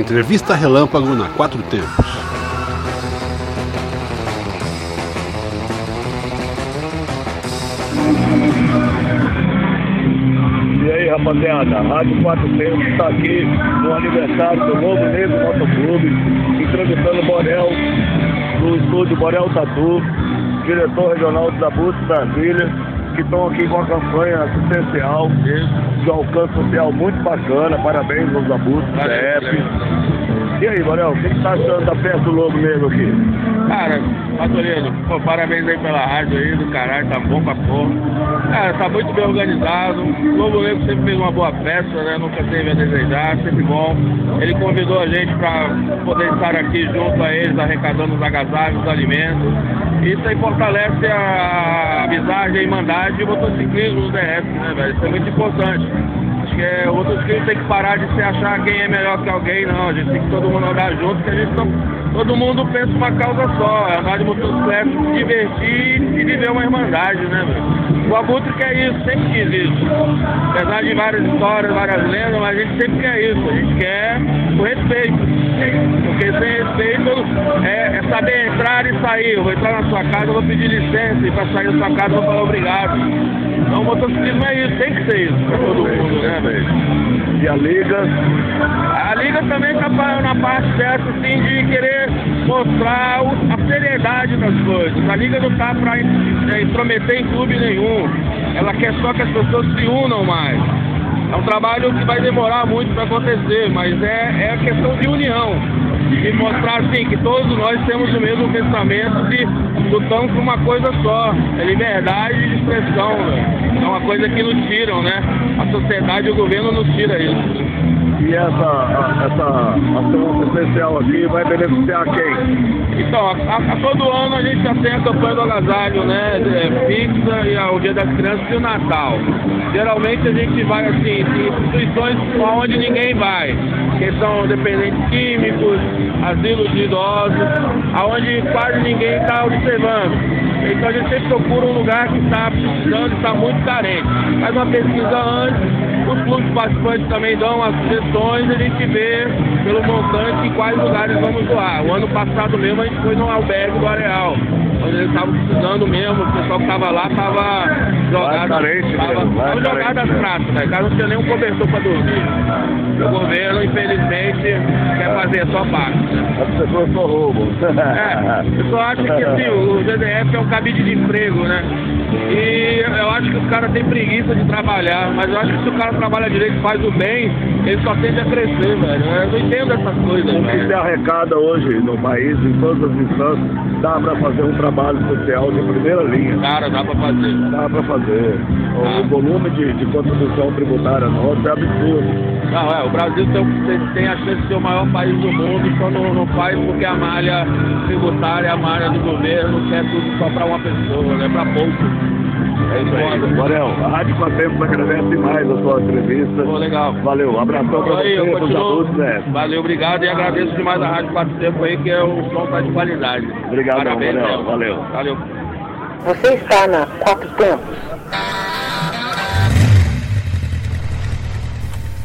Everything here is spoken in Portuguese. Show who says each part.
Speaker 1: Entrevista Relâmpago na Quatro Tempos.
Speaker 2: E aí, rapaziada, a Rádio Quatro Tempos está aqui no aniversário do Novo Negro Motoclube, entrevistando o Borel, no estúdio Borel Tatu, diretor regional da BUS Brasília, que estão aqui com a campanha assistencial de alcance social muito bacana. Parabéns aos Abus, CF. E aí, Borel, o que você tá achando da festa do Lobo Negro aqui?
Speaker 3: Cara, Patolino, pô, parabéns aí pela rádio aí do caralho, tá bom pra porra. Cara, tá muito bem organizado. O Lobo Negro sempre fez uma boa festa, né? Nunca teve a desejar, sempre bom. Ele convidou a gente pra poder estar aqui junto a eles, arrecadando os agasalhos, os alimentos. Isso aí fortalece a amizade, a irmandade e o motociclismo no DF, né, velho? Isso é muito importante. Que é, o motociclismo tem que parar de se achar quem é melhor que alguém, não. A gente tem que todo mundo andar junto, porque a gente não, todo mundo pensa uma causa só. É andar de motocicleta, se divertir e viver uma irmandade, né, velho? O Abutre quer isso, sempre quis isso. Apesar de várias histórias, várias lendas, mas a gente sempre quer isso. A gente quer o respeito. Porque sem respeito é, é saber entrar e sair. Eu vou entrar na sua casa, eu vou pedir licença, e para sair da sua casa eu vou falar obrigado. Então o motociclismo é isso, tem que ser isso para todo mundo, né, velho?
Speaker 2: E a Liga?
Speaker 3: A Liga também está na parte certa, assim, de querer mostrar a seriedade das coisas. A Liga não está para é, intrometer em clube nenhum. Ela quer só que as pessoas se unam mais. É um trabalho que vai demorar muito para acontecer, mas é, é questão de união. E mostrar assim que todos nós temos o mesmo pensamento e lutamos por uma coisa só, é liberdade de expressão, véio. É uma coisa que nos tiram, né? A sociedade e o governo nos tira isso.
Speaker 2: E essa, essa ação especial aqui vai beneficiar quem?
Speaker 3: Então, a, a, todo ano a gente já tem a campanha do agasalho, né? É, fixa e o Dia das Crianças e o Natal. Geralmente a gente vai assim, em instituições onde ninguém vai, que são dependentes químicos, asilos de idosos, aonde quase ninguém está observando. Então a gente sempre procura um lugar que está precisando, está muito carente. Faz uma pesquisa antes, os clubes participantes também dão as sugestões e a gente vê pelo montante em quais lugares vamos doar. O ano passado mesmo a gente foi no albergue do Areal, onde eles estavam precisando mesmo, o pessoal que estava lá estava jogado. Tava jogado as praças, né? O cara não tinha nenhum cobertor para dormir. O governo, infelizmente, quer fazer a sua parte.
Speaker 2: As pessoas só roubam.
Speaker 3: É, eu só acho que assim, o DDF é um cabide de emprego, né? E eu acho que os caras têm preguiça de trabalhar, mas eu acho que se o cara trabalha direito e faz o bem, ele só tende a crescer, velho. Eu não entendo essas coisas,
Speaker 2: O que se arrecada hoje no país, em todas as instâncias, dá para fazer um trabalho social de primeira linha.
Speaker 3: Cara, dá pra fazer.
Speaker 2: Dá para fazer. O,
Speaker 3: Ah.
Speaker 2: volume de, de contribuição tributária nossa é absurdo.
Speaker 3: Não, é, o Brasil tem, tem- tem a chance de ser o maior país do mundo, só não, não faz porque a malha tributária, a malha do governo quer tudo só pra uma pessoa, né? Pra pouco.
Speaker 2: É isso aí. Borel, a Rádio Quatempos agradece demais a sua entrevista.
Speaker 3: Pô, legal.
Speaker 2: Valeu, um abração para
Speaker 3: Aí,
Speaker 2: você, para adultos, né?
Speaker 3: Valeu, obrigado e agradeço demais a Rádio Quatro Tempo aí, que é o som tá de qualidade.
Speaker 2: Obrigado,
Speaker 3: Parabéns,
Speaker 2: Manuel.
Speaker 3: mesmo.
Speaker 2: Valeu.
Speaker 3: Valeu.
Speaker 4: Você está na Quatro Tempos.